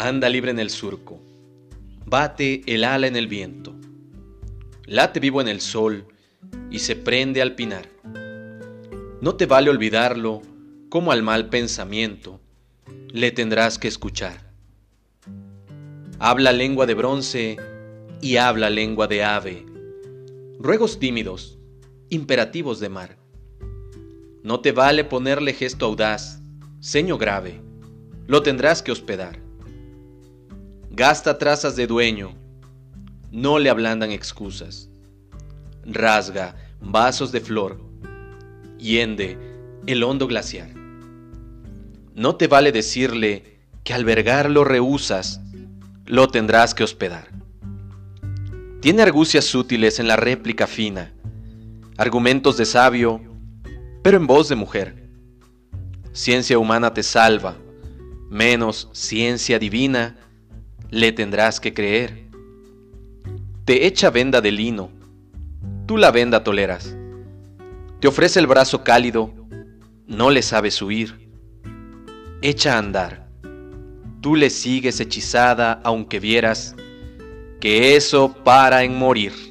Anda libre en el surco, bate el ala en el viento, late vivo en el sol y se prende al pinar. No te vale olvidarlo como al mal pensamiento, le tendrás que escuchar. Habla lengua de bronce y habla lengua de ave, ruegos tímidos, imperativos de mar. No te vale ponerle gesto audaz, ceño grave, lo tendrás que hospedar. Gasta trazas de dueño, no le ablandan excusas. Rasga vasos de flor, hiende el hondo glaciar. No te vale decirle que albergarlo rehusas, lo tendrás que hospedar. Tiene argucias útiles en la réplica fina, argumentos de sabio, pero en voz de mujer. Ciencia humana te salva, menos ciencia divina le tendrás que creer. Te echa venda de lino, tú la venda toleras. Te ofrece el brazo cálido, no le sabes huir. Echa a andar, tú le sigues hechizada aunque vieras que eso para en morir.